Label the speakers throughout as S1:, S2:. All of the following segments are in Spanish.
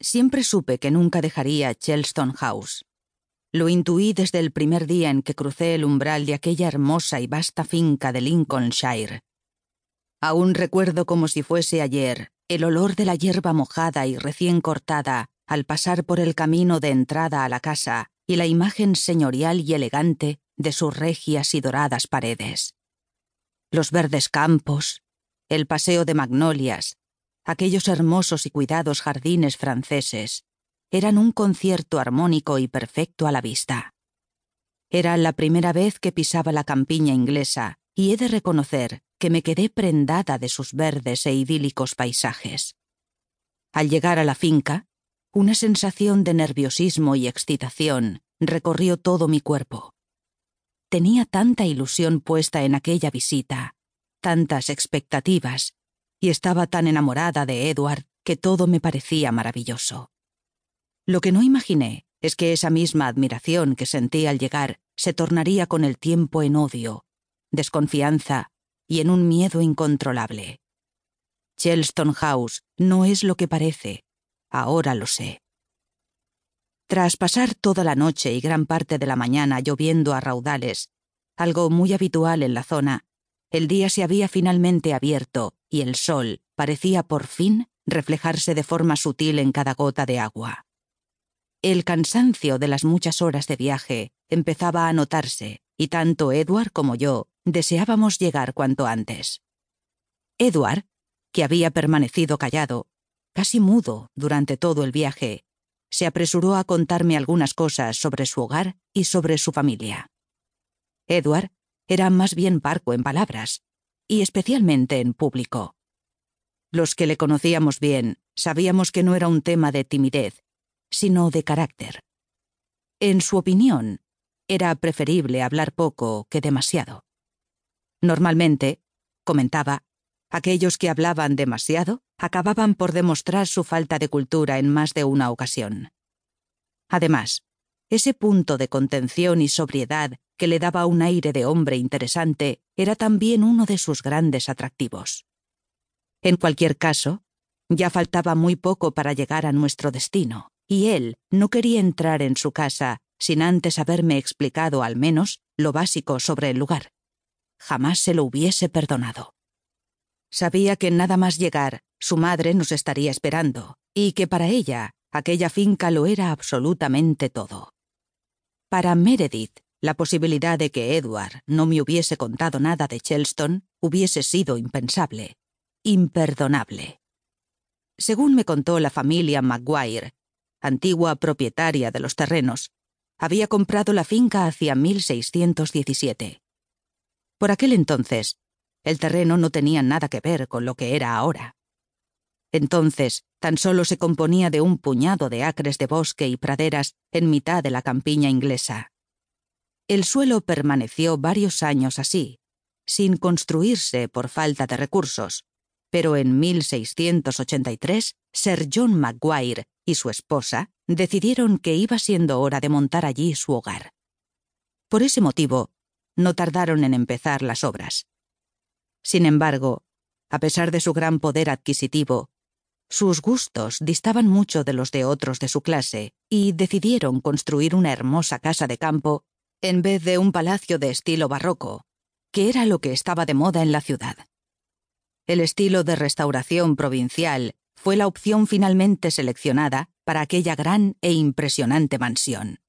S1: Siempre supe que nunca dejaría Chelston House. Lo intuí desde el primer día en que crucé el umbral de aquella hermosa y vasta finca de Lincolnshire. Aún recuerdo como si fuese ayer el olor de la hierba mojada y recién cortada al pasar por el camino de entrada a la casa y la imagen señorial y elegante de sus regias y doradas paredes. Los verdes campos, el paseo de magnolias, aquellos hermosos y cuidados jardines franceses, eran un concierto armónico y perfecto a la vista. Era la primera vez que pisaba la campiña inglesa, y he de reconocer que me quedé prendada de sus verdes e idílicos paisajes. Al llegar a la finca, una sensación de nerviosismo y excitación recorrió todo mi cuerpo. Tenía tanta ilusión puesta en aquella visita, tantas expectativas, y estaba tan enamorada de Edward que todo me parecía maravilloso. Lo que no imaginé es que esa misma admiración que sentí al llegar se tornaría con el tiempo en odio, desconfianza y en un miedo incontrolable. Chelston House no es lo que parece, Ahora lo sé. Tras pasar toda la noche y gran parte de la mañana lloviendo a raudales, algo muy habitual en la zona, el día se había finalmente abierto y el sol parecía por fin reflejarse de forma sutil en cada gota de agua. El cansancio de las muchas horas de viaje empezaba a notarse, y tanto Edward como yo deseábamos llegar cuanto antes. Edward, que había permanecido callado, casi mudo durante todo el viaje, se apresuró a contarme algunas cosas sobre su hogar y sobre su familia. Edward era más bien parco en palabras, y especialmente en público. Los que le conocíamos bien sabíamos que no era un tema de timidez, sino de carácter. En su opinión, era preferible hablar poco que demasiado. Normalmente, comentaba, Aquellos que hablaban demasiado acababan por demostrar su falta de cultura en más de una ocasión. Además, ese punto de contención y sobriedad que le daba un aire de hombre interesante era también uno de sus grandes atractivos. En cualquier caso, ya faltaba muy poco para llegar a nuestro destino, y él no quería entrar en su casa sin antes haberme explicado al menos lo básico sobre el lugar. Jamás se lo hubiese perdonado. Sabía que nada más llegar, su madre nos estaría esperando, y que para ella aquella finca lo era absolutamente todo. Para Meredith, la posibilidad de que Edward no me hubiese contado nada de Chelston hubiese sido impensable, imperdonable. Según me contó la familia Maguire, antigua propietaria de los terrenos, había comprado la finca hacia 1617. Por aquel entonces, el terreno no tenía nada que ver con lo que era ahora. Entonces, tan solo se componía de un puñado de acres de bosque y praderas en mitad de la campiña inglesa. El suelo permaneció varios años así, sin construirse por falta de recursos, pero en 1683 Sir John Maguire y su esposa decidieron que iba siendo hora de montar allí su hogar. Por ese motivo, no tardaron en empezar las obras. Sin embargo, a pesar de su gran poder adquisitivo, sus gustos distaban mucho de los de otros de su clase, y decidieron construir una hermosa casa de campo en vez de un palacio de estilo barroco, que era lo que estaba de moda en la ciudad. El estilo de restauración provincial fue la opción finalmente seleccionada para aquella gran e impresionante mansión.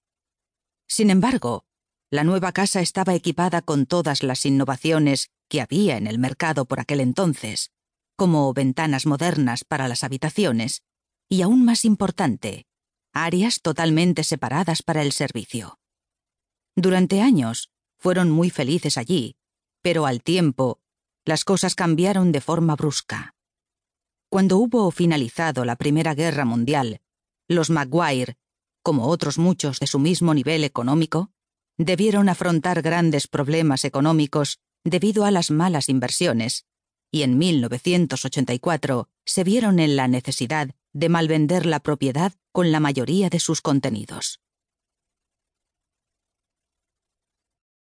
S1: Sin embargo, la nueva casa estaba equipada con todas las innovaciones que había en el mercado por aquel entonces, como ventanas modernas para las habitaciones, y aún más importante, áreas totalmente separadas para el servicio. Durante años fueron muy felices allí, pero al tiempo las cosas cambiaron de forma brusca. Cuando hubo finalizado la Primera Guerra Mundial, los Maguire, como otros muchos de su mismo nivel económico, debieron afrontar grandes problemas económicos debido a las malas inversiones, y en 1984 se vieron en la necesidad de malvender la propiedad con la mayoría de sus contenidos.